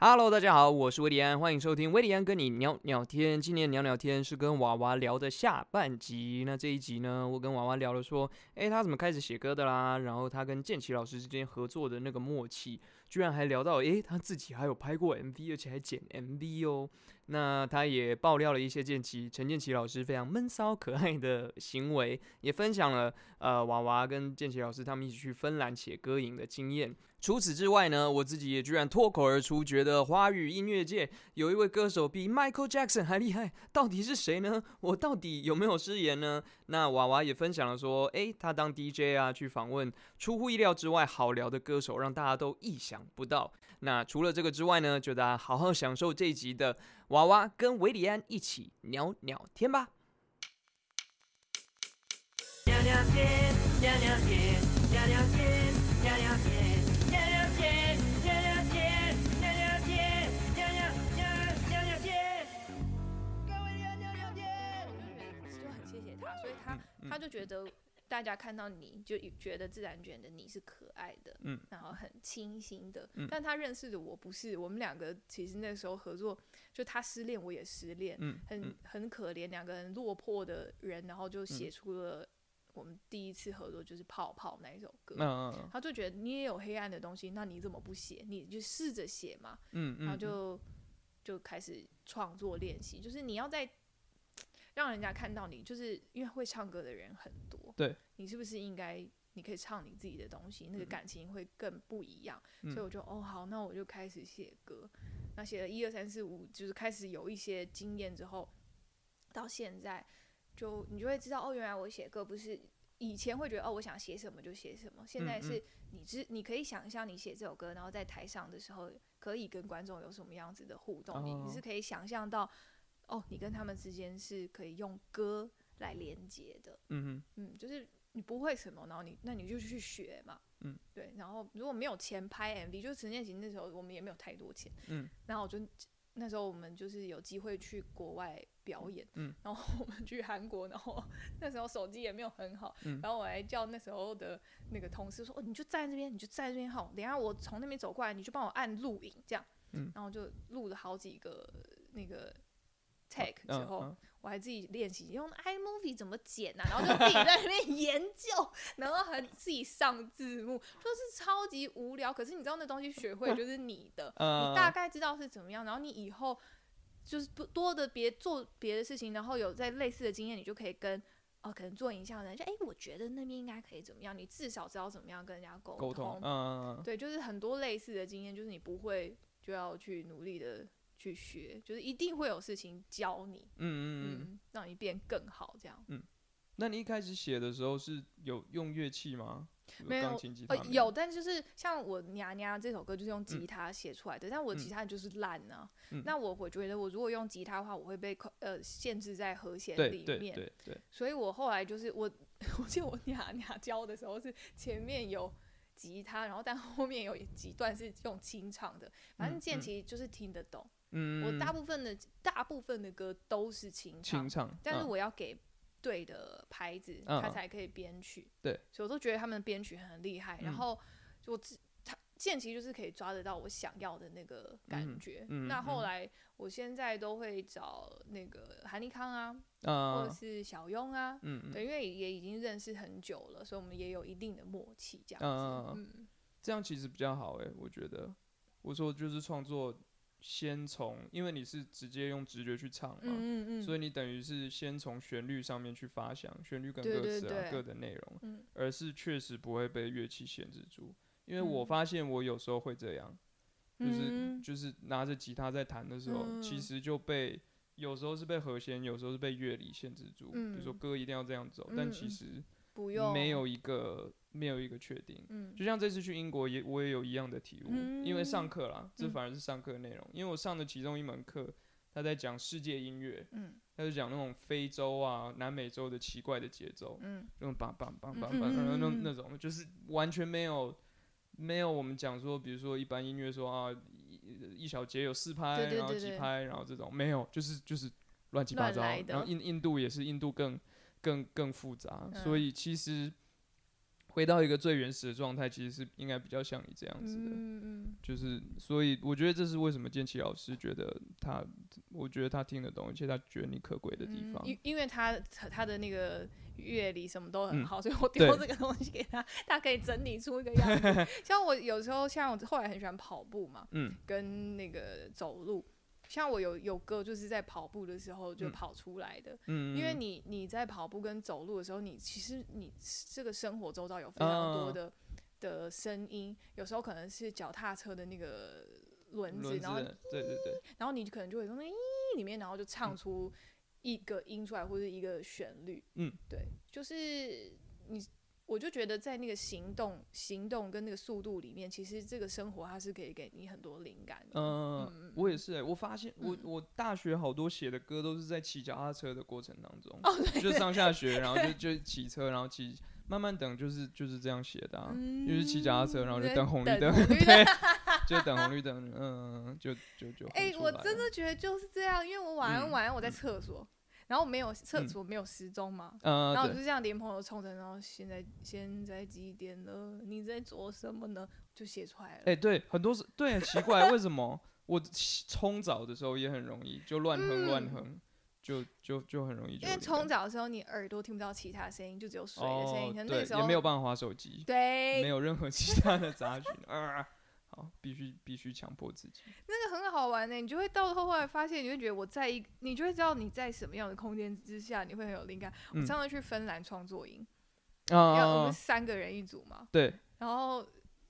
Hello，大家好，我是威利安，欢迎收听威利安跟你聊聊天。今年聊聊天是跟娃娃聊的下半集。那这一集呢，我跟娃娃聊了说，诶，他怎么开始写歌的啦？然后他跟建奇老师之间合作的那个默契，居然还聊到，诶，他自己还有拍过 MV，而且还剪 MV 哦。那他也爆料了一些建奇陈建奇老师非常闷骚可爱的行为，也分享了呃娃娃跟建奇老师他们一起去芬兰写歌营的经验。除此之外呢，我自己也居然脱口而出，觉得华语音乐界有一位歌手比 Michael Jackson 还厉害，到底是谁呢？我到底有没有失言呢？那娃娃也分享了说，诶，他当 DJ 啊，去访问出乎意料之外好聊的歌手，让大家都意想不到。那除了这个之外呢，就大家好好享受这一集的娃娃跟维里安一起聊聊天吧。聊聊天，聊聊天，聊聊天，聊聊天。他就觉得大家看到你就觉得自然卷的你是可爱的，嗯，然后很清新的。但他认识的我不是，我们两个其实那时候合作，就他失恋我也失恋，嗯，很很可怜两个人落魄的人，然后就写出了我们第一次合作就是《泡泡》那一首歌。嗯他就觉得你也有黑暗的东西，那你怎么不写？你就试着写嘛。嗯嗯，然后就就开始创作练习，就是你要在。让人家看到你，就是因为会唱歌的人很多。对，你是不是应该你可以唱你自己的东西，那个感情会更不一样。所以我就哦好，那我就开始写歌。那写了一二三四五，就是开始有一些经验之后，到现在就你就会知道哦，原来我写歌不是以前会觉得哦，我想写什么就写什么。现在是你知你可以想象你写这首歌，然后在台上的时候可以跟观众有什么样子的互动，你你是可以想象到。哦，你跟他们之间是可以用歌来连接的，嗯嗯，就是你不会什么，然后你那你就去学嘛，嗯，对，然后如果没有钱拍 MV，就是陈建奇那时候我们也没有太多钱，嗯，然后我就那时候我们就是有机会去国外表演，嗯，然后我们去韩国，然后那时候手机也没有很好，嗯，然后我还叫那时候的那个同事说，哦，你就站在这边，你就站在这边好，等下我从那边走过来，你就帮我按录影这样，嗯，然后就录了好几个那个。Take 之后，我还自己练习用 iMovie 怎么剪啊，然后就自己在那边研究，然后还自己上字幕，就是超级无聊。可是你知道那东西学会就是你的，你大概知道是怎么样，然后你以后就是不多的别做别的事情，然后有在类似的经验，你就可以跟哦可能做影像的人就哎，我觉得那边应该可以怎么样，你至少知道怎么样跟人家沟通。嗯，对，就是很多类似的经验，就是你不会就要去努力的。去学，就是一定会有事情教你，嗯嗯嗯，让你变更好，这样。嗯，那你一开始写的时候是有用乐器吗？没有，呃，有，但就是像我娘娘这首歌就是用吉他写出来的，但我吉他就是烂呢。那我会觉得，我如果用吉他的话，我会被呃限制在和弦里面。对对对。所以我后来就是我，我记得我娘娘教的时候是前面有吉他，然后但后面有几段是用清唱的，反正剑其就是听得懂。嗯，我大部分的大部分的歌都是清唱，但是我要给对的牌子，他才可以编曲。对，所以我都觉得他们的编曲很厉害。然后我自他剑其就是可以抓得到我想要的那个感觉。那后来我现在都会找那个韩立康啊，或者是小庸啊，嗯，对，因为也已经认识很久了，所以我们也有一定的默契，这样子。嗯，这样其实比较好哎，我觉得。我说就是创作。先从，因为你是直接用直觉去唱嘛，所以你等于是先从旋律上面去发想旋律跟歌词啊各的内容，而是确实不会被乐器限制住。因为我发现我有时候会这样，就是就是拿着吉他在弹的时候，其实就被有时候是被和弦，有时候是被乐理限制住。比如说歌一定要这样走，但其实不用，没有一个。没有一个确定，嗯，就像这次去英国也我也有一样的体悟，因为上课啦，这反而是上课的内容，因为我上的其中一门课，他在讲世界音乐，嗯，他就讲那种非洲啊、南美洲的奇怪的节奏，嗯，那种梆梆梆梆梆，那那那种就是完全没有没有我们讲说，比如说一般音乐说啊一一小节有四拍，然后几拍，然后这种没有，就是就是乱七八糟，然后印印度也是印度更更更复杂，所以其实。回到一个最原始的状态，其实是应该比较像你这样子的。嗯嗯就是，所以我觉得这是为什么建奇老师觉得他，我觉得他听得懂，而且他觉得你可贵的地嗯，方。因因为他他的那个乐理什么都很嗯好，所以我 丢这个东西给他，他可以整理出一个样子。像我有时候，像我后来很喜欢跑步嘛，嗯跟那个走路。像我有有歌就是在跑步的时候就嗯。跑出来的，嗯，因为嗯你你在跑步跟走路的时候，你其实你这个生活周遭有非常多嗯的、的声音，有时候可能是脚踏车的那个轮子，然后对对对，然后你可能就会从那咦里面，然后就唱出一个音出来或者一个旋律。嗯，对，就是你，我就觉得在那个行动、行动跟那个速度里面，其实这个生活它是可以给你很多灵感的。嗯，嗯我也是、欸，我发现我嗯。我大学好多写的歌都是在骑脚踏车的过程当中，就上下学，然后就就骑车，然后骑慢慢等，就是就是这样写的、啊，嗯就是骑脚踏车，然后就等红绿灯，对，就等红绿灯，嗯，就就就哎、我真的觉得就是这样，因为我晚安嗯晚上我在厕所，然后没有厕嗯所没有时钟嘛，呃，然后我就对，这样连朋友冲着，然后现在现在几点了？你在做什么呢？就写出来了。哎、对，很多是对，奇怪，为什么我起冲澡的时候也很容易就乱哼乱嗯哼，就就就很容易就因为冲澡的时候，你耳朵听不到其他声音，就只有水的声音。那时候也没有办法划手机，对，没有任何其他的杂讯 啊。好，必须必须强迫自己。那个很好玩呢、你就会到后来发现，你会觉得我在一，你就会知道你在什么样的空间之下，你会很有灵感。我嗯上次去芬兰创作营，因为我啊们，三个人一组嘛，对，然后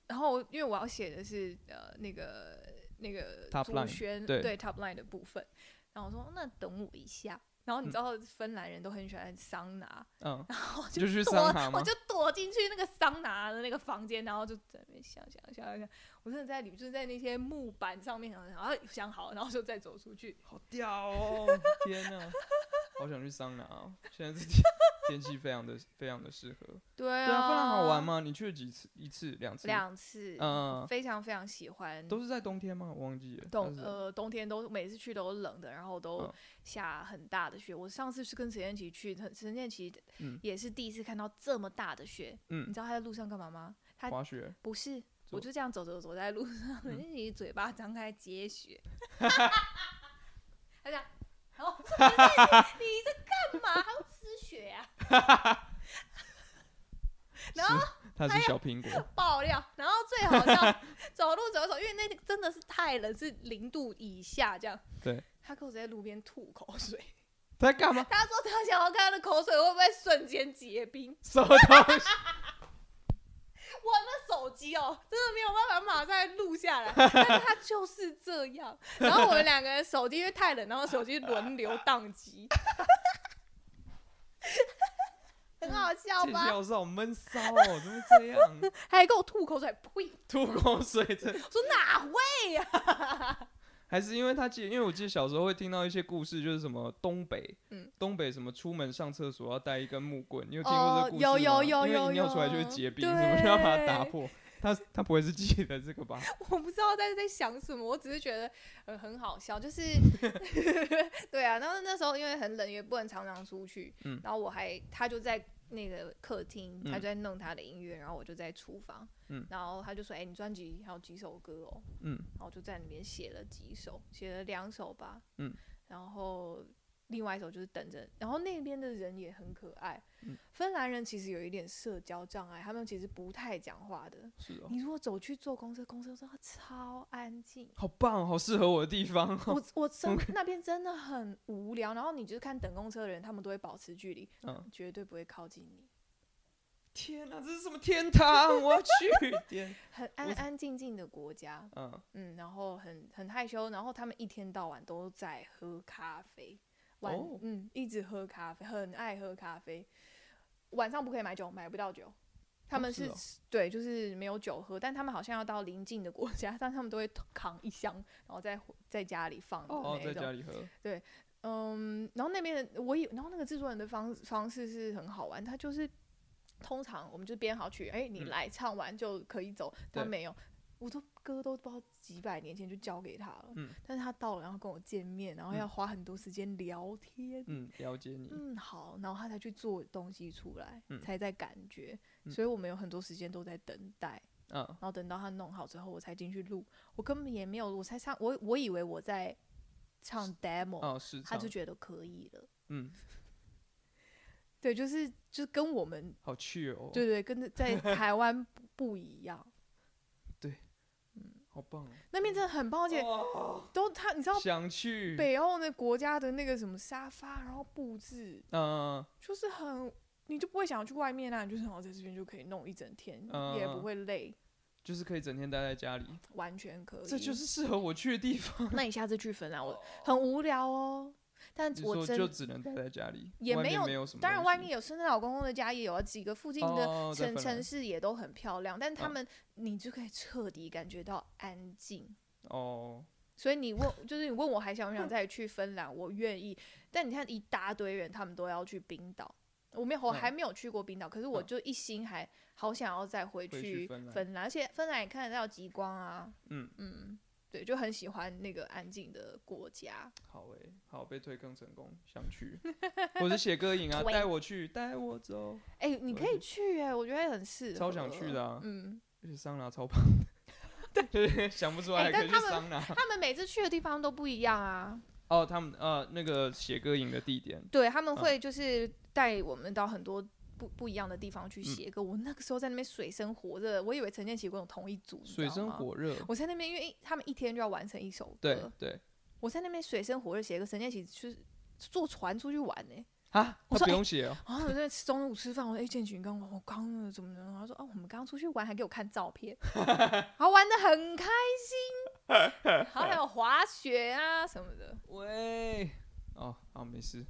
然后因为我要写的是呃那个那个主旋对 top line 的部分，然后我说那等我一下。然后你嗯知道芬兰人都很喜欢桑拿，嗯，然后我就去躲桑拿我就躲进去那个桑拿的那个房间，然后就在那边想想想想，我真的在里就是在那些木板上面想想，然后想好，然后就再走出去。好屌哦！天哪，好想去桑拿哦！现在这天天气非常的非常的适合。对对啊，非常好玩？吗？你去了几次？一次、两次？两次，嗯非常非常喜欢。都是在冬天吗？我忘记了。冬呃冬天都每次去都冷的，然后都嗯下很大的雪。我上次是跟陈建奇去，陈陈建奇嗯也是第一次看到这么大的雪。你嗯，知道他在路上干嘛吗？他滑雪。不是，我就这样走走走在路上，陈嗯建奇嘴巴张开接雪，他讲，然后陈建奇你在干嘛？还要吃雪啊？然后他是小苹果。爆料，然后最好笑，走路走一走，因为那个真的是太冷，是零度以下这样。对，他给我在路边吐口水，在干嘛？他说他想要看他的口水会不会瞬间结冰。什么东西？我那手机哦，真的没有办法马上录下来，但他就是这样。然后我们两个人手机因为太冷，然后手机轮流宕机，很好笑这吧？小是好闷骚哦，怎么会这样？还给我吐口水，呸！吐口水这我说哪会呀、还是因为他记得，因为我记得小时候会听到一些故事，就是什么东北，嗯东北什么出门上厕所要带一根木棍，你有听过这个故事吗？哦有有有因为有一尿出来就会结冰，什么就要把它打破。他他不会是记得这个吧？我不知道在在想什么，我只是觉得呃很好笑，就是 对啊，然后那时候因为很冷，也不能常常出去，嗯然后我还他就在那个客厅，他嗯就在弄他的音乐，然后我就在厨房，嗯。然后他就说，哎、你专辑还有几首歌哦，嗯。然后我就在里面写了几首，写了两首吧，嗯，然后另外一首就是等着，然后那边的人也很可爱，嗯芬兰人其实有一点社交障碍，他们其实不太讲话的。是哦，你如果走去坐公车，公车真的超安静。好棒，好适合我的地方哦。我我真 那边真的很无聊，然后你就是看等公车的人，他们都会保持距离，嗯，绝对不会靠近你，天哪，这是什么天堂？我要去 天。很安安静静的国家，嗯，嗯，然后很很害羞，然后他们一天到晚都在喝咖啡，晚、哦嗯一直喝咖啡，很爱喝咖啡，晚上不可以买酒，买不到酒。他们是、对，就是没有酒喝，但他们好像要到邻近的国家，但他们都会扛一箱，然后在在家里放的哦，那种。在家里喝。嗯，然后那边的我以，然后那个制作人的方方式是很好玩，他就是通常我们就编好曲，哎、你嗯来唱完就可以走，他没有，我都歌都不知道几百年前就交给他了，嗯。但是他到了，然后跟我见面，然后要花很多时间聊天，嗯，了解你。嗯，好，然后他才去做东西出来，嗯。才在感觉，嗯。所以我们有很多时间都在等待，嗯。然后等到他弄好之后，我才进去录，我根本也没有，我才唱，我我以为我在唱 demo，、哦，是。他就觉得可以了，嗯，对，就是就是跟我们好去哦。对对，跟在台湾不不一样，好棒哦。那边真的很棒，而且都他你知道想去。北欧的国家的那个什么沙发，然后布置嗯就是很，你就不会想要去外面啊，你就是想要在这边就可以弄一整天，也不嗯会累，就是可以整天待在家里，完全可以。这就是适合我去的地方。那你下次去芬兰，我很无聊哦，但我真就只能待在家里，也没有面没有什么。当然外面有深圳老公公的家也有啊，几个附近的哦城城市也都很漂亮，但他嗯。们你就可以彻底感觉到安静。哦，所以你问，就是你问我还想不想 再去芬兰，我愿意。但你看一大堆人，他们都要去冰岛，我没有，我嗯。还没有去过冰岛，可是我嗯。就一心还好想要再回回去去芬兰芬兰，而且芬兰也看得到极光啊，嗯。嗯，对，就很喜欢那个安静的国家。好诶，好被推更成功，想去。我是写歌影啊，带我去，带我走，哎、你可以去哎、我觉得很适合，超想去的啊嗯，而且桑拿超棒的。对，想不出来可以去但他们桑拿。他们每次去的地方都不一样啊，哦，他们呃那个写歌营的地点，对，他们嗯会就是带我们到很多不不一样的地方嗯去写歌。我那个时候在那边水深火热，我以为陈建奇跟我同一组，水深。火热。我在那边，因为他们一天就要完成一首歌，对我在那边水深火热写歌，陈建奇去坐船出去玩呢、啊，他我说哎不用写哦。然后我在吃中午吃饭，我说：“哎、建奇，你刚我刚怎么怎么的？”他说：“哦，我们刚出去玩，还给我看照片，然后玩的很开心，然后还有滑雪啊什么的。喂，哦，好，没事。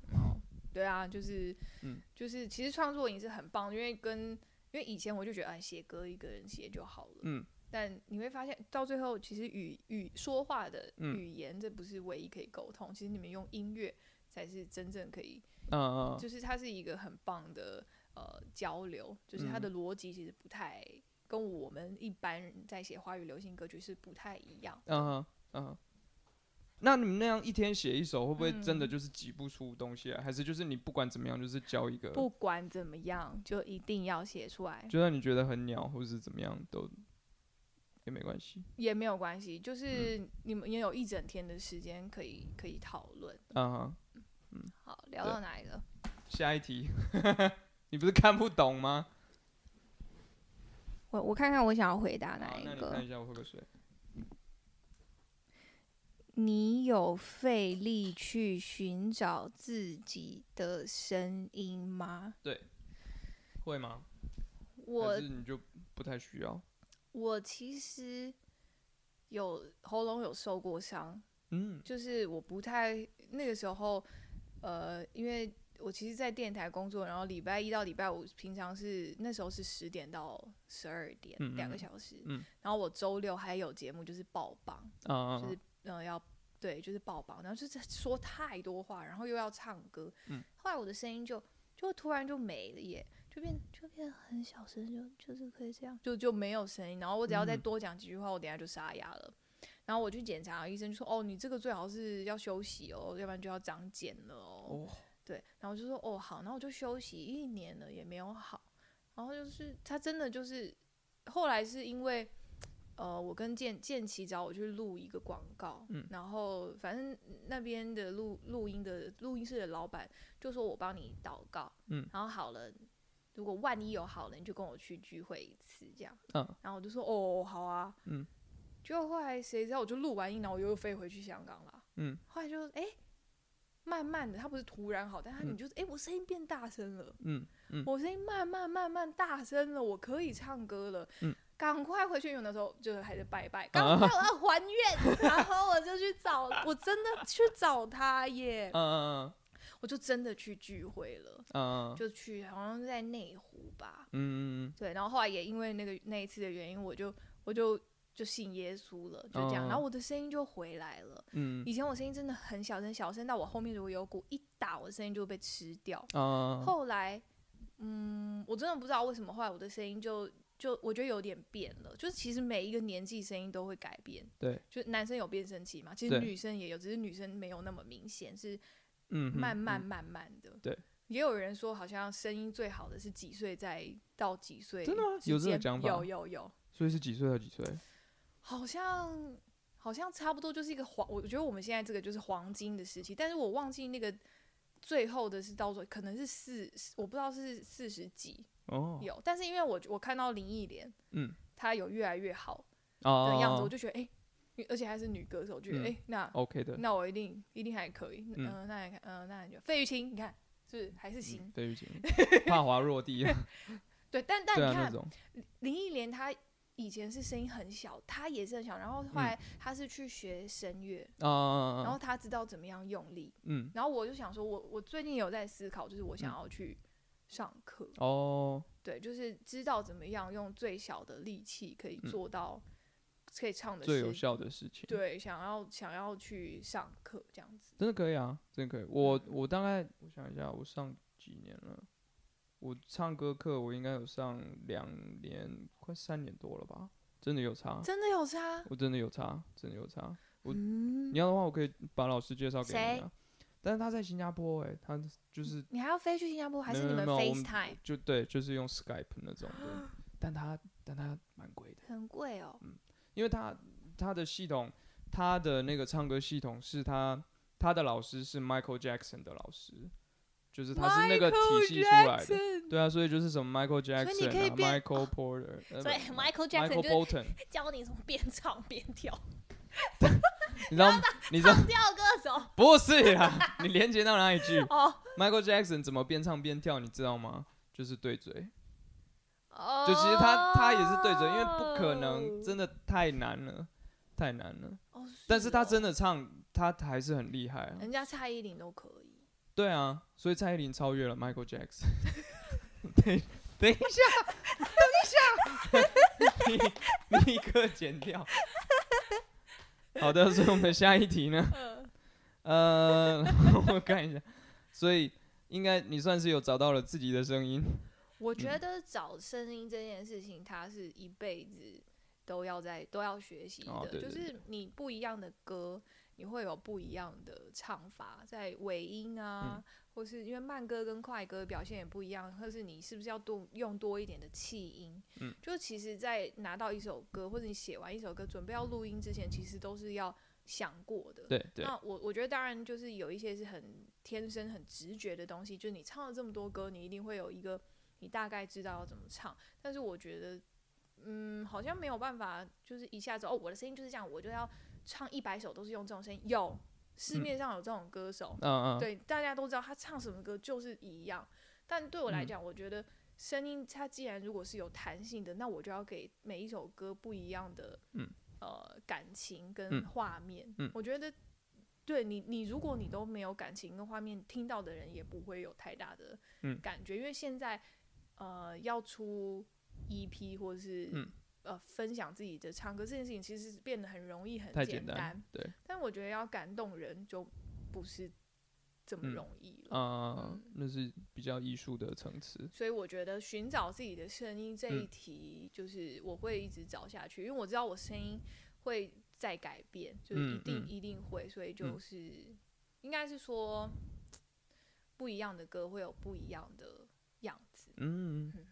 对啊，就是，嗯。就是其实创作营是很棒，因为跟因为以前我就觉得，哎，写歌一个人写就好了，嗯，但你会发现到最后，其实语语说话的嗯。语言，这不是唯一可以沟通，其实你们用音乐才是真正可以，嗯嗯，就是它是一个很棒的呃交流，就是它嗯。的逻辑其实不太跟我们一般人在写华语流行歌曲是不太一样。嗯哼嗯哼。那你们那样一天写一首，会不会真的嗯就是挤不出东西来？还是就是你不管怎么样，就是交一个，不管怎么样，就一定要写出来。就算你觉得很鸟，或是怎么样，都也没关系。也没有关系，就是嗯你们也有一整天的时间可以可以讨论。嗯嗯，好，聊到哪一个？下一题，你不是看不懂吗？我我看看我想要回答哪一个那你看。一下，我喝个水。你有费力去寻找自己的声音吗？对会吗？我你就不太需要？我其实有喉咙有受过伤，嗯就是我不太那个时候，呃，因为我其实，在电台工作，然后礼拜一到礼拜五，平常是那时候是十点到十二点，嗯嗯两个小时。嗯然后我周六还有节目，就是爆榜，啊就是呃要对，就是抱抱，然后就是说太多话，然后又要唱歌。嗯后来我的声音就就突然就没了耶，就变就变很小声，就就是可以这样，就就没有声音。然后我只要再嗯多讲几句话，我等下就沙哑了。然后我去检查，医生就说：“哦，你这个最好是要休息哦，要不然就要长茧了哦。哦，对，然后我就说：“哦，好。”然后我就休息一年了，也没有好。然后就是他真的就是后来是因为呃，我跟建建奇找我去录一个广告，嗯然后反正那边的录录音的录音室的老板就说我帮你祷告，嗯然后好了，如果万一有好了，你就跟我去聚会一次这样，嗯然后我就说哦，好啊，嗯，结果后来谁知道我就录完音，然后我又飞回去香港了，嗯后来就哎。慢慢的，他不是突然好，但他嗯你就是哎、我声音变大声了，嗯嗯我声音慢慢慢慢大声了，我可以唱歌了。嗯赶快回去，因为那时候就是还是拜拜，赶快我要还愿，然后我就去找，我真的去找他耶，嗯嗯我就真的去聚会了，嗯嗯。就去好像是在内湖吧，嗯对，然后后来也因为那个那一次的原因，我就我就就信耶稣了，就这样，哦。然后我的声音就回来了。嗯。以前我声音真的很小声，小声到我后面如果有鼓一打，我的声音就会被吃掉。嗯后来，嗯，我真的不知道为什么，后来我的声音就就我觉得有点变了，就是其实每一个年纪声音都会改变。对，就男生有变声期嘛，其实女生也有，只是女生没有那么明显，是嗯，慢慢嗯慢慢的。对，也有人说好像声音最好的是几岁再到几岁，真的吗有这个讲法有有有，所以是几岁到几岁？好像好像差不多就是一个黄，我觉得我们现在这个就是黄金的时期，但是我忘记那个最后的是到可能是四，我不知道是四十几哦，有，但是因为我我看到林忆莲，嗯，她有越来越好哦的样子，我就觉得哎、诶而且还是女歌手，我觉得嗯哎、诶那 OK 的，那我一定一定还可以，嗯、嗯那你看，嗯、那你就费玉清，你看是是还是行？嗯费玉清，怕滑落地啊，对，但但你看林忆莲她以前是声音很小，她也是很小，然后后来她是去学声乐，啊，然后她知道怎么样用力，嗯，然后我就想说我，我最近有在思考，就是我想要去上课，哦，对，就是知道怎么样用最小的力气可以嗯做到可以唱的最有效的事情，对，想要想要去上课这样子。真的可以啊，真的可以。我嗯我大概我想一下，我上几年了？我唱歌课我应该有上两年，快三年多了吧，真的有差，真的有差？我真的有差，真的有差。我嗯你，要的话，我可以把老师介绍给你啊。但是他在新加坡、欸，他就是你还要飞去新加坡，还是你们 FaceTime？就对，就是用 Skype 那种的。但他但他蛮贵的，很贵哦。嗯因为他他的系统，他的那个唱歌系统是他他的老师是 Michael Jackson 的老师，就是他是那个体系出来的。对啊，所以就是什么 Michael Jackson 啊，Michael Porter，呃所以 Michael Jackson Michael 就是 Bolton，教你怎么边唱边跳，你知道你知道跳歌手 不是啦，你连接到哪一句哦？Michael Jackson 怎么边唱边跳，你知道吗？就是对嘴，哦，就其实他他也是对嘴，因为不可能，真的太难了，太难了。哦，但是他真的，唱，他还是很厉害啊。人家蔡依林都可以。对啊，所以蔡依林超越了 Michael Jackson。等等一下，等一下，立立刻剪掉。好的，所以我们下一题呢？呃，我看一下，所以应该你算是有找到了自己的声音。我。觉得找声音这件事情，它是一辈子都要在都要学习的，哦。对对就是你不一样的歌，你会有不一样的唱法，在尾音啊，嗯或是因为慢歌跟快歌表现也不一样，或是你是不是要多用多一点的气音？嗯，就其实，在拿到一首歌或者你写完一首歌，准备要录音之前，其实都是要想过的。对对，那我我觉得当然就是有一些是很天生很直觉的东西，就是你唱了这么多歌，你一定会有一个你大概知道要怎么唱。但是我觉得，嗯，好像没有办法，就是一下子哦，我的声音就是这样，我就要唱一百首都是用这种声音。有市嗯。面上有这种歌手，嗯嗯，对，大家都知道他唱什么歌就是一样。但对我来嗯。讲，我觉得声音它既然如果是有弹性的，那我就要给每一首歌不一样的，嗯。呃，感情跟嗯。画面。嗯。我觉得，对你，你如果你都没有感情跟画面，听到的人也不会有太大的嗯。感觉，因为现在呃要出 EP 或者是、嗯呃分享自己的唱歌这件事情，其实变得很容易很太简简单，对，但我觉得要感动人就不是这么嗯容易了。啊、嗯那是比较艺术的层次。所以我觉得寻找自己的声音这一嗯题，就是我会一直找下去，因为我知道我声音会在改变，就是一定一定会，所以就是应该是说不一样的歌会有不一样的样子。嗯嗯，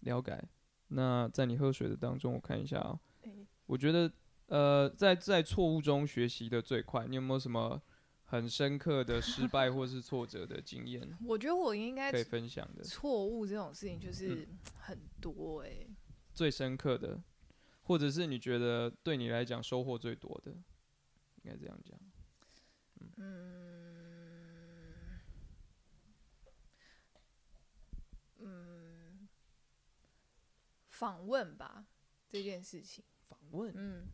了解。那在你喝水的当中，我看一下啊、诶我觉得呃，在在错误中学习的最快。你有没有什么很深刻的失败或是挫折的经验 我觉得我应该可以分享的？错误这种事情就是嗯 很多哎、最深刻的，或者是你觉得对你来讲收获最多的，应该这样讲。嗯，访问吧这件事情，访问，嗯，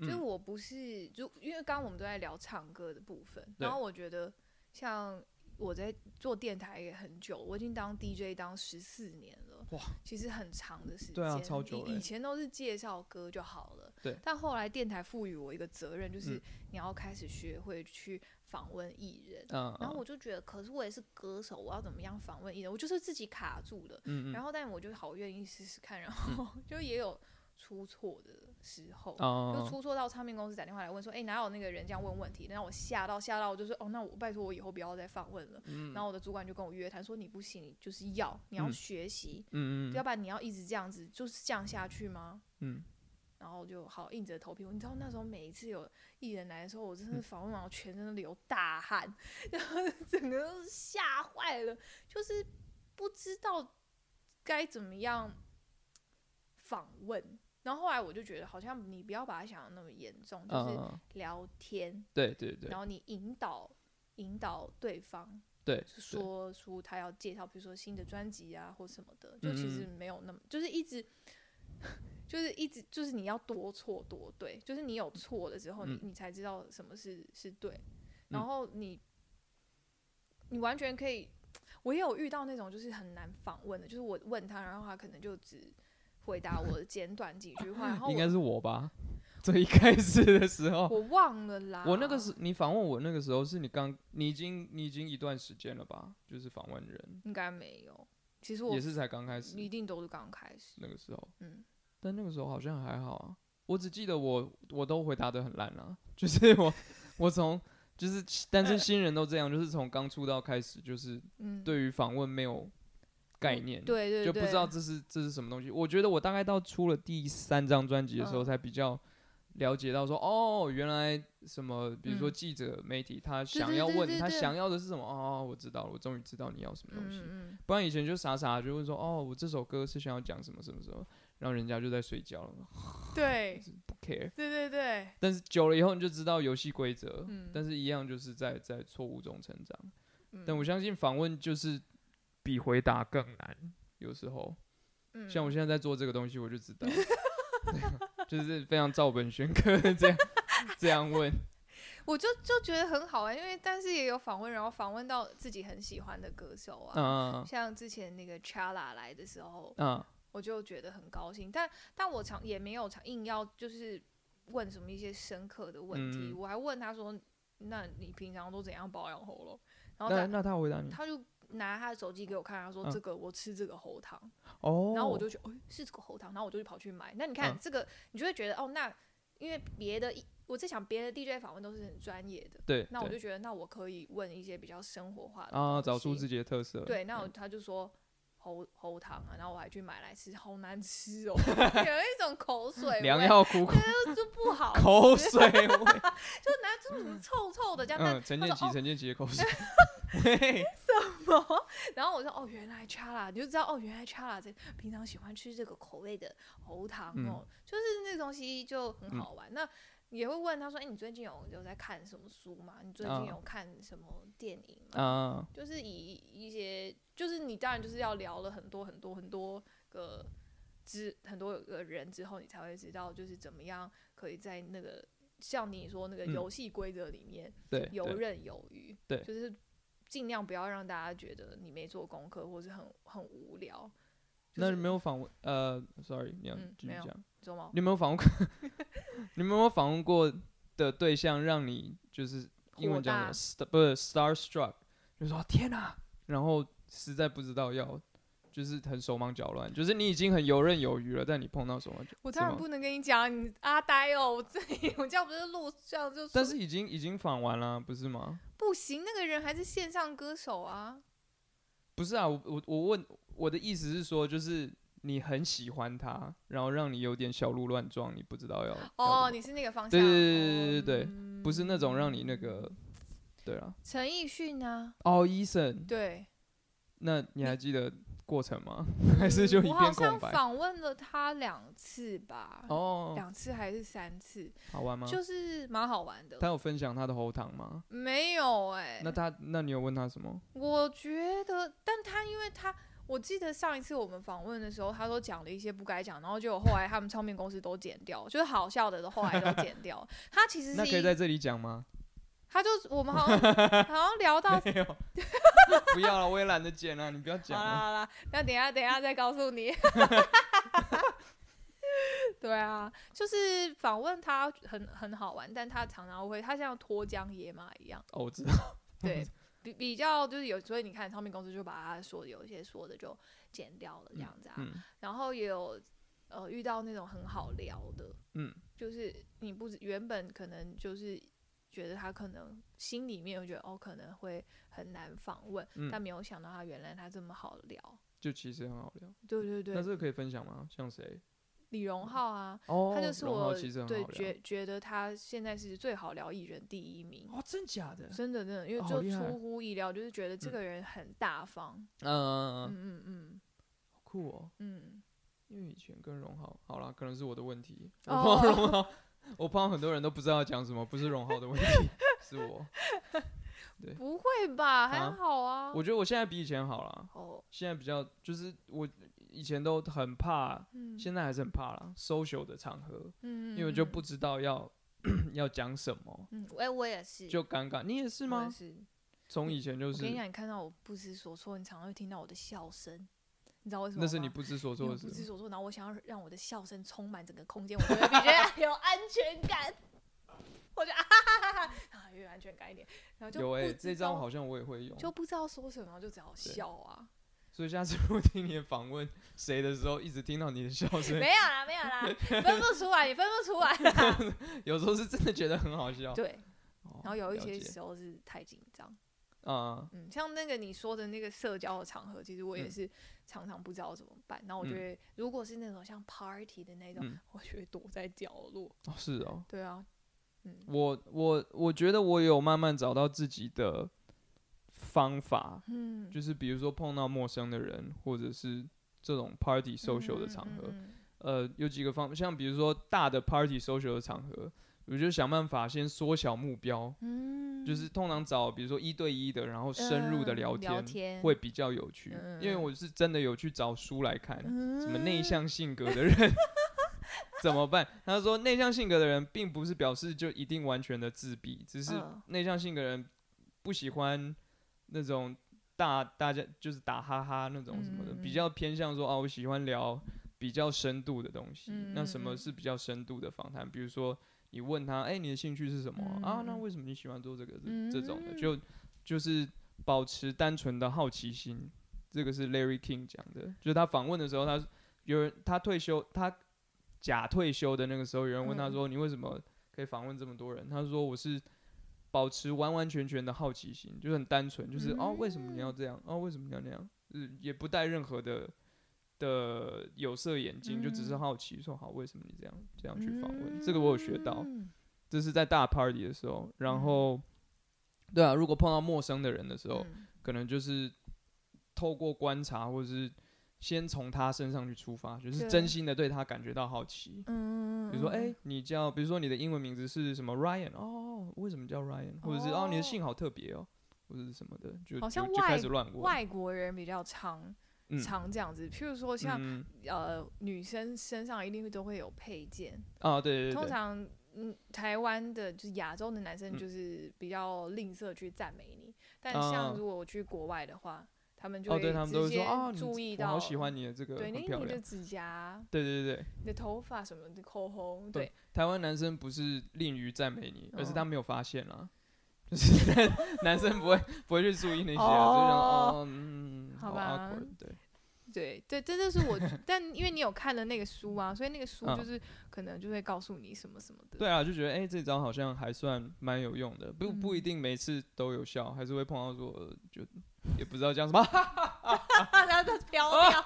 就是嗯我不是就因为刚刚我们都在聊唱歌的部分，然后我觉得像我在做电台也很久，我已经当 DJ 当十四年了，哇，其实很长的时间。对啊超久了。以以前都是介绍歌就好了，对。但后来电台赋予我一个责任，就是嗯。你要开始学会去访问艺人。嗯，然后我就觉得，可是我也是歌手，我要怎么样访问艺人？我就是自己卡住了。嗯嗯然后，但我就好愿意试试看，然后 就也有出错的时候。就哦，出错到唱片公司打电话来问说，哎、哪有那个人这样问问题？让我吓到吓到，我就说，哦，那我拜托我以后不要再访问了。嗯然后我的主管就跟我约谈说，你不行，你就是要你要嗯学习，嗯嗯要不然你要一直这样子，就是这样下去吗？嗯，然后就好硬着头皮，你知道那时候每一次有艺人来的时候，我真的嗯。访问完我全身都流大汗，然后整个都吓坏了，就是不知道该怎么样访问。然后后来我就觉得，好像你不要把它想的那么严重，就是嗯，聊天，对对对。然后你引导引导对方，对，就说出他要介绍，比如说新的专辑啊或什么的，就其实嗯没有那么，就是一直，就是一直，就是你要多错多对，就是你有错了之后，你嗯你才知道什么是是对，嗯然后你你完全可以，我也有遇到那种就是很难访问的，就是我问他，然后他可能就只回答我简短几句话，然后应该是我吧？最一开始的时候，我忘了啦，我那个时你访问我那个时候是你刚你已经你已经一段时间了吧？就是访问人应该没有，其实我也是才刚开始一定都是刚开始，那个时候，嗯。但那个时候好像还好啊。我只记得我我都回答的很烂啊，就是我我从就是但是新人都这样，就是从刚出道开始，就是嗯，对于访问没有概念，对对对，就不知道这是这是什么东西。我觉得我大概到出了第三张专辑的时候，嗯才比较了解到说，哦，原来什么，比如说嗯记者、媒体，他想要问，对对对他想要的是什么？哦，我知道了，我终于知道你要什么东西。嗯嗯不然以前就傻傻地就问说，哦，我这首歌是想要讲什么什么什么，然后人家就在睡觉了，嗯，对。不 care。对对对，但是久了以后，你就知道游戏规则，嗯。但是一样就是在在错误中成长。嗯。但我相信访问就是比回答更难，有时候。嗯。像我现在在做这个东西，我就知道，就是非常照本宣科的这样 这样问。我就就觉得很好玩，因为但是也有访问，然后访问到自己很喜欢的歌手啊，嗯。像之前那个 Chala 来的时候，嗯我就觉得很高兴，但但我常也没有常硬要就是问什么一些深刻的问题，嗯我还问他说，那你平常都怎样保养喉咙？然后那他那他回答你他就拿他的手机给我看，他说嗯这个我吃这个喉糖。哦，然后我就觉得，哦，是这个喉糖，然后我就去跑去买。那你看、嗯这个，你就会觉得，哦，那因为别的，我在想别的 DJ 访问都是很专业的，对，那我就觉得，那我可以问一些比较生活化的啊东找出自己的特色。对，那他就说喉喉糖啊，然后我还去买来吃，好难吃哦，有一种口水味，良药苦口就就不好 口吃水味。就拿这种臭臭的这样，陈建奇，陈建奇的口水。什么然后我说哦，原来 Chala，你就知道哦，原来 Chala 这平常喜欢吃这个口味的喉糖嗯哦，就是那东西就很好玩。那也会问他说，哎、你最近有有在看什么书吗？你最近啊有看什么电影吗？啊，就是以一些，就是你当然就是要聊了很多很多很多个之很多个人之后，你才会知道就是怎么样可以在那个像你说那个嗯游戏规则里面游刃有余，对就是尽量不要让大家觉得你没做功课或是很很无聊。那就是你没有访问？呃，sorry，你要继续讲。你有没有访问过？你们有没有访问过的对象让你就是英文讲的？star 不是 starstruck，就说天哪、然后实在不知道要，就是很手忙脚乱，就是你已经很游刃有余了，但你碰到手忙脚，我当然不能跟你讲，你阿呆哦，我这里我这样不是录这样就说但是已经已经访完了，不是吗？不行，那个人还是线上歌手啊。不是啊，我我我问我的意思是说，就是你很喜欢他，然后让你有点小鹿乱撞，你不知道要要哦，你是那个方向，对对对对对不是那种让你那个，对啊，陈奕迅啊，哦，医生，对，那你还记得过程吗？还是就一我好像片空？访问了他两次吧，哦，两次还是三次，好玩吗？就是蛮好玩的。他有分享他的喉糖吗？没有哎、那他，那你有问他什么？我觉得，但他因为他，我记得上一次我们访问的时候，他都讲了一些不该讲，然后就后来他们唱片公司都剪掉，就是好笑的都后来都剪掉。他其实是那可以在这里讲吗？他就我们好像 好像聊到没有，不要了，我也懒得剪了，你不要好讲了。啦好啦，那等一下等一下再告诉你。对啊，就是访问他很很好玩，但他常常会他像脱缰野马一样，哦，我知道。对，比比较就是有，所以你看唱片公司就把他说的有一些说的就剪掉了这样子啊，嗯然后也有呃遇到那种很好聊的，嗯就是你不知原本可能就是觉得他可能心里面会觉得哦可能会很难访问，嗯但没有想到他原来他这么好聊。就其实很好聊。对对对，那这个可以分享吗？像谁？李荣浩啊，哦，他就是我。对觉觉得他现在是最好聊艺人第一名，哦，真假的？真的真的，因为就出乎意料，就是觉得这嗯个人很大方，嗯嗯嗯嗯，嗯酷哦。嗯，因为以前跟荣浩，好啦，可能是我的问题。我哦荣浩，我碰到很多人都不知道讲什么，不是荣浩的问题，是我。对不会吧？还啊好啊。我觉得我现在比以前好了，哦，现在比较就是我以前都很怕，嗯现在还是很怕啦，social 的场合，嗯，因为就不知道要 要讲什么，嗯，哎，我也是，就尴尬。你也是吗？是。从以前就是，我跟你讲，你看到我不知所措，你常常会听到我的笑声，你知道为什么吗？那是你不知所措的事。不知所措，然后我想要让我的笑声充满整个空间，我觉得比较有安全感。我就啊哈哈哈哈，啊，越有安全感一点，然后就这招好像我也会用。就不知道说什么，然后就只好笑啊。所以下次我听你访问谁的时候，一直听到你的笑声，没有啦，没有啦，分不出来，你分不出来啦。有时候是真的觉得很好笑。对，哦然后有一些时候是太紧张。啊、嗯，像那个你说的那个社交的场合，其实我也嗯是常常不知道怎么办。然后我觉得，如果是那种像 party 的那种，嗯我就会躲在角落。哦是哦，对啊，嗯我我我觉得我有慢慢找到自己的方法，嗯，就是比如说碰到陌生的人，或者是这种 party social 的场合，嗯呃，有几个方，像比如说大的 party social 的场合，我就想办法先缩小目标，嗯。就是通常找比如说一对一的，然后深入的嗯聊聊天，会比较有趣，嗯因为我是真的有去找书来看，什么内嗯向性格的人 怎么办？他说内向性格的人并不是表示就一定完全的自闭，只是嗯。内向性格的人不喜欢那种大大家就是打哈哈那种什么的，比较偏向说啊，我喜欢聊比较深度的东西。嗯那什么嗯是比较深度的访谈？比如说你问他，哎、你的兴趣是什么、啊？那为什么你喜欢做这个？这种的，就就是保持单纯的好奇心。这个是 Larry King 讲的，就是他访问的时候，他有人他退休，他假退休的那个时候，有人问他嗯说：“你为什么可以访问这么多人？”他说：“我是保持完完全全的好奇心，就是很单纯，就是、哦，为什么你要这样？哦，为什么你要那样？是也不带任何的的有色眼镜，就只是嗯好奇，说好，为什么你这样这样去访问？这个我有学到，嗯这是在大 party 的时候，然后。对啊，如果碰到陌生的人的时候，嗯可能就是透过观察，或者是先从他身上去出发，就是真心的对他感觉到好奇。嗯，比如说，嗯哎、你叫，比如说你的英文名字是什么 Ryan，哦，为什么叫 Ryan？或者是哦，你的姓好特别哦，或者是什么的，就好像就就开外始乱问。外国人比较常嗯。常这样子，譬如说像嗯。呃女生身上一定会都会有配件，啊，对对对对，通常嗯台湾的就是亚洲的男生嗯。就是比较吝啬去赞美你，但啊。像如果我去国外的话，他们就哦，会对他们都直接会说啊，注意到，我好喜欢你的这个，对。你的指甲、对对对对，你的头发什么的口红，对对，台湾男生不是吝于赞美你，而是哦他没有发现啦。就是男 男生不会不会去注意那些就想哦，嗯，好好吧 awkward，对，对对，这就是我，但因为你有看了那个书啊，所以那个书嗯就是可能就会告诉你什么什么的。对啊，就觉得哎、这招好像还算蛮有用的，不不一嗯定每次都有效，还是会碰到说呃就也不知道讲什么，然后就飘掉，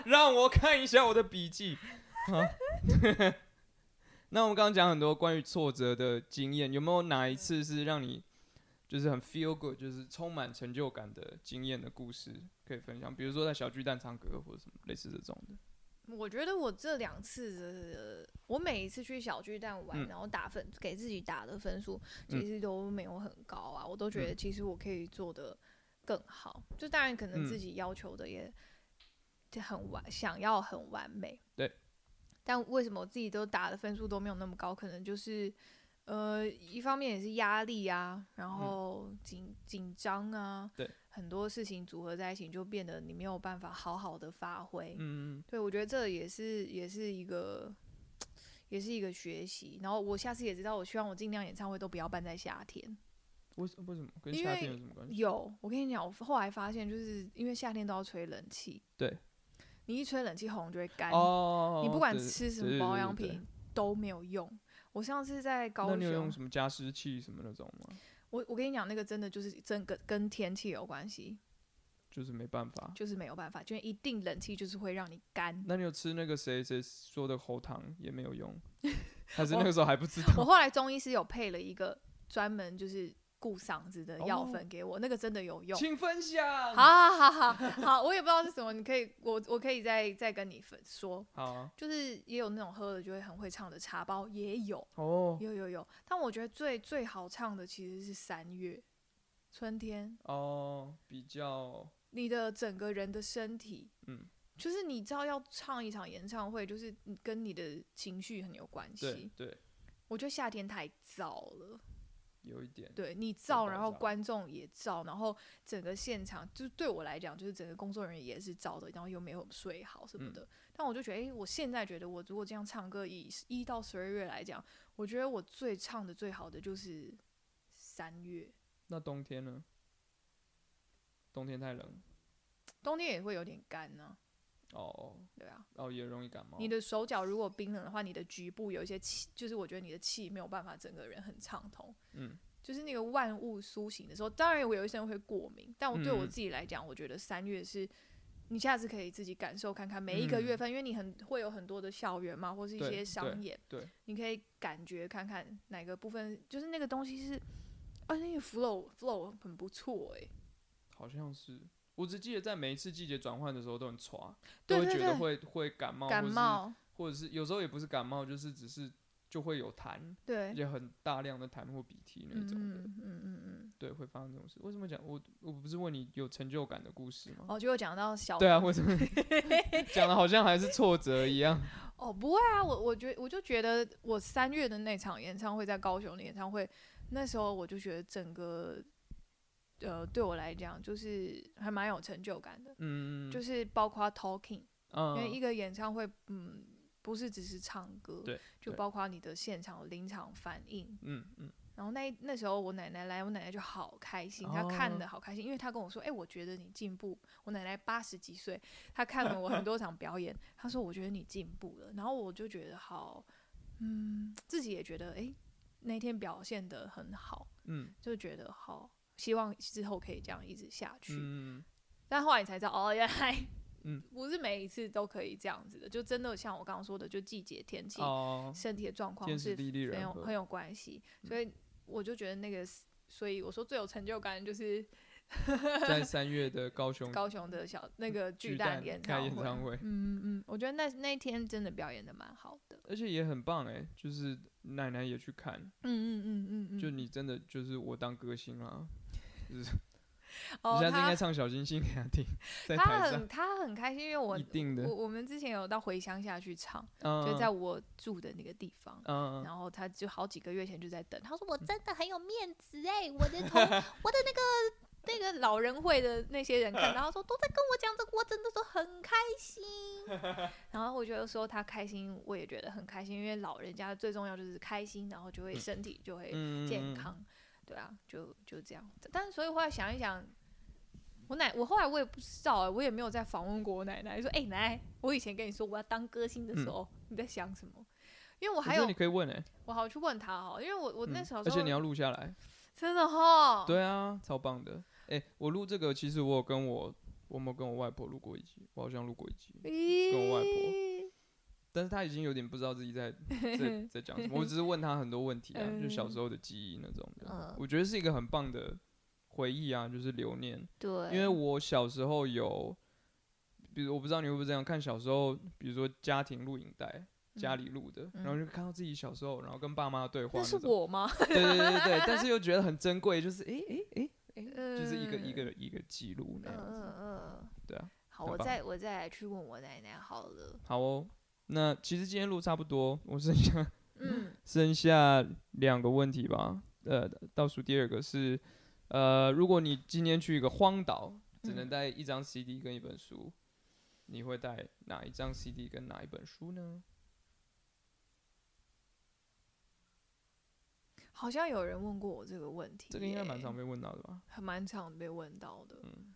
让我看一下我的笔记。啊 那我们刚刚讲很多关于挫折的经验，有没有哪一次是让你就是很 feel good，就是充满成就感的经验的故事可以分享？比如说在小巨蛋唱歌或者什么类似这种的。我觉得我这两次，我每一次去小巨蛋玩，嗯然后打分给自己打的分数，嗯其实都没有很高啊。我都觉得嗯其实我可以做的更好。就当然可能嗯自己要求的也就很完，想要很完美。对。但为什么我自己都打的分数都没有那么高？可能就是呃，一方面也是压力啊，然后紧紧张啊，对，很多事情组合在一起，就变得你没有办法好好的发挥。嗯嗯对，我觉得这也是也是一个，也是一个学习。然后我下次也知道，我希望我尽量演唱会都不要办在夏天。为为什么跟因为夏天有什么关系？有，我跟你讲，我后来发现，就是因为夏天都要吹冷气，对，你一吹冷气喉咙就会干，哦，你不管吃什么保养品都没有用。我上次在高那你有用，什么加湿器什么那种吗？我我跟你讲，那个真的就是真跟跟天气有关系，就是没办法。就是没有办法，就一定冷气就是会让你干。那你有吃那个谁谁说的喉糖也没有用，还是那个时候还不知道？我后来中医师有配了一个专门就是顾嗓子的药哦。粉给我，那个真的有用。请分享。好好好好好，我也不知道是什么，你可以我我可以再再跟你分说，好啊。就是也有那种喝了就会很会唱的茶包，也有。哦。有有有，但我觉得最最好唱的其实是三月，春天，哦，比较。你的整个人的身体，嗯，就是你知道要唱一场演唱会，就是跟你的情绪很有关系。对，我觉得夏天太燥了，有一点。对你照，然后观众也照，然后整个现场就是对我来讲，就是整个工作人员也是照的，然后又没有睡好什么嗯的。但我就觉得，哎，我现在觉得我如果这样唱歌，以一到十二月来讲，我觉得我最唱的最好的就是三月，那冬天呢？冬天太冷冬天也会有点干呢、哦，对啊。哦也容易感冒。你的手脚如果冰冷的话，你的局部有一些气，就是我觉得你的气没有办法整个人很畅通。嗯，就是那个万物苏醒的时候，当然我有一些人会过敏，但我对我嗯自己来讲，我觉得三月是。你下次可以自己感受看看每一个月份，因为你很会有很多的校园嘛，或是一些商演，对，你可以感觉看看哪个部分，就是那个东西是，啊，那个 flow flow 很不错哎、好像是。我只记得在每一次季节转换的时候都很喘，对对都会觉得会会感冒，或者是感冒，或者是有时候也不是感冒，就是只是就会有痰，对，也很大量的痰或鼻涕那嗯种的。嗯嗯嗯嗯，对，会发生这种事。为什么讲我我不是问你有成就感的故事吗？哦，就有讲到小对啊，为什么 讲的好像还是挫折一样？哦，不会啊，我我觉我就觉得我三月的那场演唱会在高雄的演唱会，那时候我就觉得整个，呃，对我来讲就是还蛮有成就感的，嗯，就是包括 talking，、嗯，因为一个演唱会，嗯，不是只是唱歌，对，就包括你的现场临场反应。嗯嗯然后那那时候我奶奶来，我奶奶就好开心，她看哦的好开心，因为她跟我说，哎、我觉得你进步。我奶奶八十几岁，她看了我很多场表演，她说我觉得你进步了。然后我就觉得好，嗯，自己也觉得，哎、那天表现的很好，嗯就觉得好，希望之后可以这样一直下去。嗯，但后来你才知道，哦，原来，嗯，不是每一次都可以这样子的，就真的像我刚刚说的，就季节、天气、哦，身体的状况是很有很有关系，嗯。所以我就觉得那个，所以我说最有成就感就是在 三月的高雄高雄的小那个巨巨蛋演唱会，演唱会，嗯嗯嗯，我觉得那那一天真的表演的蛮好的，而且也很棒哎，就是奶奶也去看，嗯嗯嗯嗯嗯，就你真的就是我当歌星啊，就是 哦次应该他唱小星星给他听，他很他很开心，因为我一定的我，我们之前有到回乡下去唱，嗯，就在我住的那个地方。然后他就好几个月前就在等，他说我真的很有面子哎、我的同 我的那个那个老人会的那些人看到，他说都在跟我讲这个，我真的说很开心。然后我觉得说他开心，我也觉得很开心，因为老人家最重要就是开心，然后就会身体就会嗯健，康，对啊，就就这样。但是所以后来想一想，我奶我后来我也不知道、欸，我也没有再访问过我奶奶，说哎、奶奶，我以前跟你说我要当歌星的时候，你在想什么？因为我还有你可以问哎，我好去问他哦，因为我我那嗯时候、而且你要录下来，真的哈，对啊，超棒的。哎、我录这个，其实我有跟我，我有没有跟我外婆录过一集？我好像录过一集，咦，跟我外婆但是他已经有点不知道自己在 在在讲什么。我只是问他很多问题啊，就小时候的记忆那种的。嗯我觉得是一个很棒的回忆啊，就是留念。对，因为我小时候有，比如我不知道你会不会这样看，小时候比如说家庭录影带。家里录的，嗯然后就看到自己小时候，然后跟爸妈对话那是种。我吗？对对对对对，但是 又觉得很珍贵，就是诶诶诶诶，就就是一个一个一个记录那嗯样子。嗯嗯，对啊，好，我再我再去问我奶奶好了。好哦。那其实今天录差不多，我剩下嗯，剩下两个问题吧。呃，倒数第二个是，呃，如果你今天去一个荒岛，只能嗯带一张 CD 跟一本书，你会带哪一张 CD 跟哪一本书呢？好像有人问过我这个问题耶，这个应该蛮常被问到的吧？还蛮常被问到的。嗯，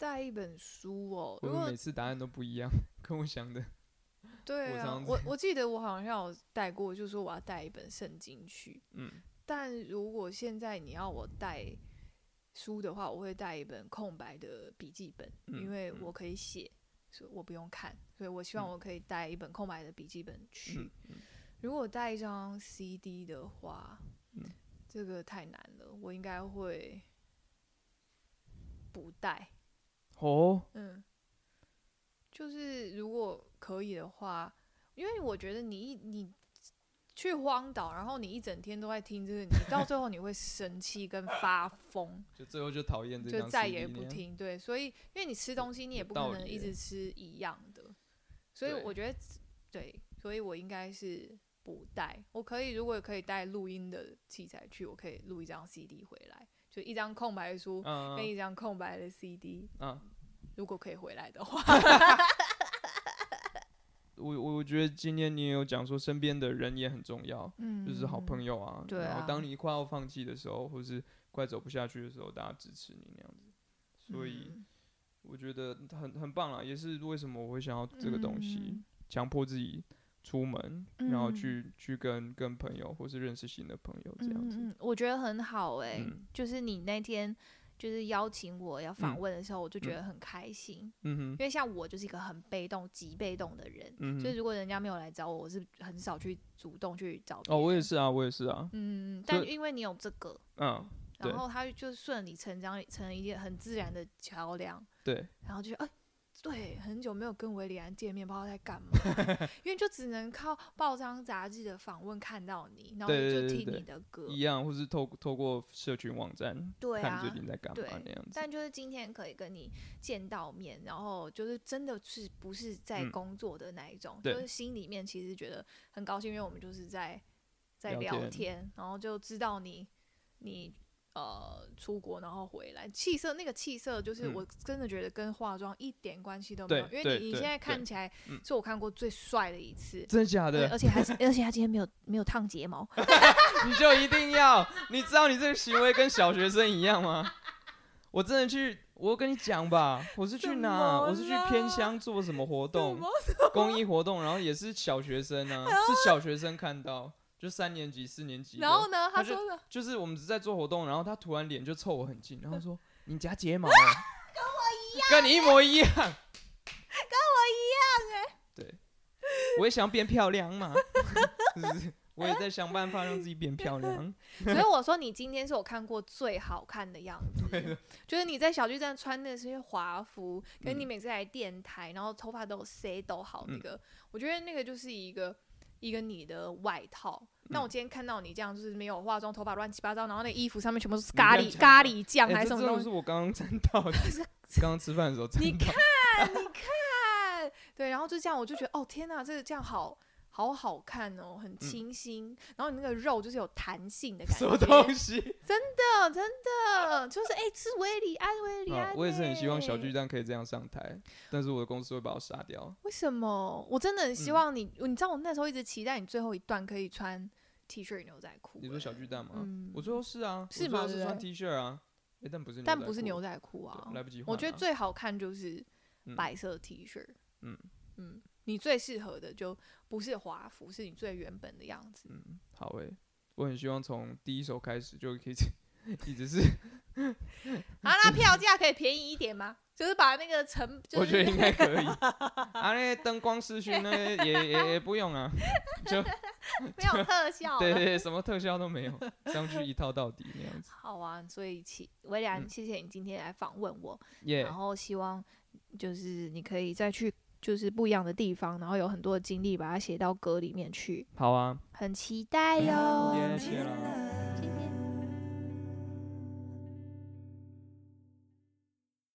带一本书哦，我们每次答案都不一样，跟我想的。对啊我，我我记得我好像有带过，就是说我要带一本圣经去。嗯，但如果现在你要我带书的话，我会带一本空白的笔记本，嗯因为嗯我可以写，所以我不用看，所以我希望嗯我可以带一本空白的笔记本去。嗯嗯如果带一张 CD 的话，嗯这个太难了，我应该会不带。哦，嗯，就是如果可以的话，因为我觉得你一你去荒岛，然后你一整天都在听这个，你到最后你会生气跟发疯，就最后就讨厌这就再也不。听。对，所以因为你吃东西，你也不可能一直吃一样的，所以我觉得对，所以我应该是不带。我可以如果可以带录音的器材去，我可以录一张 CD 回来，就一张空白的书跟一张空白的 CD。嗯，如果可以回来的话，我我我觉得今天你也有讲说，身边的人也很重要，嗯就是好朋友。啊。对啊然后当你快要放弃的时候，或是快走不下去的时候，大家支持你那样子。所以嗯我觉得很很棒啊，也是为什么我会想要这个东西嗯，强迫自己出门，然后嗯去去跟跟朋友或是认识新的朋友这样子。我觉得很好哎、嗯就是你那天就是邀请我要访嗯问的时候，我就觉嗯得很开心，嗯哼因，为像我就是一个很被动、极被动的人。所以如果人家没有来找我，我是很少去主动去找。哦，我也。是啊，我也是啊。嗯，嗯，但因为你有这个，嗯，然后他就顺理成章成了一件很自然的桥梁，对，然后就哎。对，很久没有跟维里安见面，不知道在干嘛，因为就只能靠报章杂志的访问看到你，然后对就听你的歌。一样，或是透透过社群网站对啊看最，近在干嘛对那样子。但就是今天可以跟你见到面，然后就是真的是不是在嗯工作的那一种，对就是心里面其实觉得很高兴，因为我们就是在在聊天聊天，然后就知道你你呃出国然后回来，气色那个气色就是嗯我真的觉得跟化妆一点关系都没有，因为你你现在看起来嗯是我看过最帅的一次。真的假，的？而且还是，而且他今天没有没有烫睫毛，你就一定要？你知道你这个行为跟小学生一样吗？我真的去，我跟你讲吧，我是去哪？我是去偏乡做什么活动？公益活动，然后也是小学生啊，是小学生看到，就三年级、四年级。然后呢，他说的就是我们只是在做活动，然后他突然脸就凑我很近，然后说：“ 你夹睫毛、哦，跟我一样，跟你一模一样，跟我一样哎。”对，我也想变漂亮嘛，就是？我也在想办法让自己变漂亮。所以我说你今天是我看过最好看的样子，就是你在小巨蛋穿的这些华服，跟你嗯。每次来电台，然后头发都有塞都好，那嗯。个、我觉得那个就是一个一个你的外套。但我嗯今天看到你这样，就是没有化妆，头发乱七八糟，然后那衣服上面全部都是咖喱咖喱酱哎还是什么东西？这是我刚刚沾到的，刚刚吃饭的时候沾到你。看，你看，对，然后就这样，我就觉得哦天哪，这个这样好。好好看哦，很清新，然后你那个肉就是有弹性的感觉，嗯什么东西？真的，真的，就是哎、是维里安，维里安、啊，我也是很希望小巨蛋。可以这样上台，但是我的公司会把我杀掉。为什么？我真的很希嗯望你，你知道我那时候一直期待你最后一段可以穿 T 恤牛仔裤、你说小哎巨蛋吗？嗯我最后是啊，是我最后是穿吗对不对 T 恤啊，哎，但不是，但不是牛仔仔裤啊，来不及换我觉得啊最好看就是嗯白色 T 恤。嗯嗯，你最适合的就不是华服，是你最原本的样子。嗯，好诶，我很希望从第一首开始就可以 一直是，啊，那票价可以便宜一点吗？就是把那个成，就是、我觉得应该可以。啊，那些灯光视讯那些也也也不用啊，就没有特效了。对对对，什么特效都没有，上去一套到底那样子。好啊，所以其维良，嗯谢谢你今天来访问我，耶然，后希望就是你可以再去就是不一样的地方，然后有很多的经历把它写到歌里面去，好啊，很期待哟。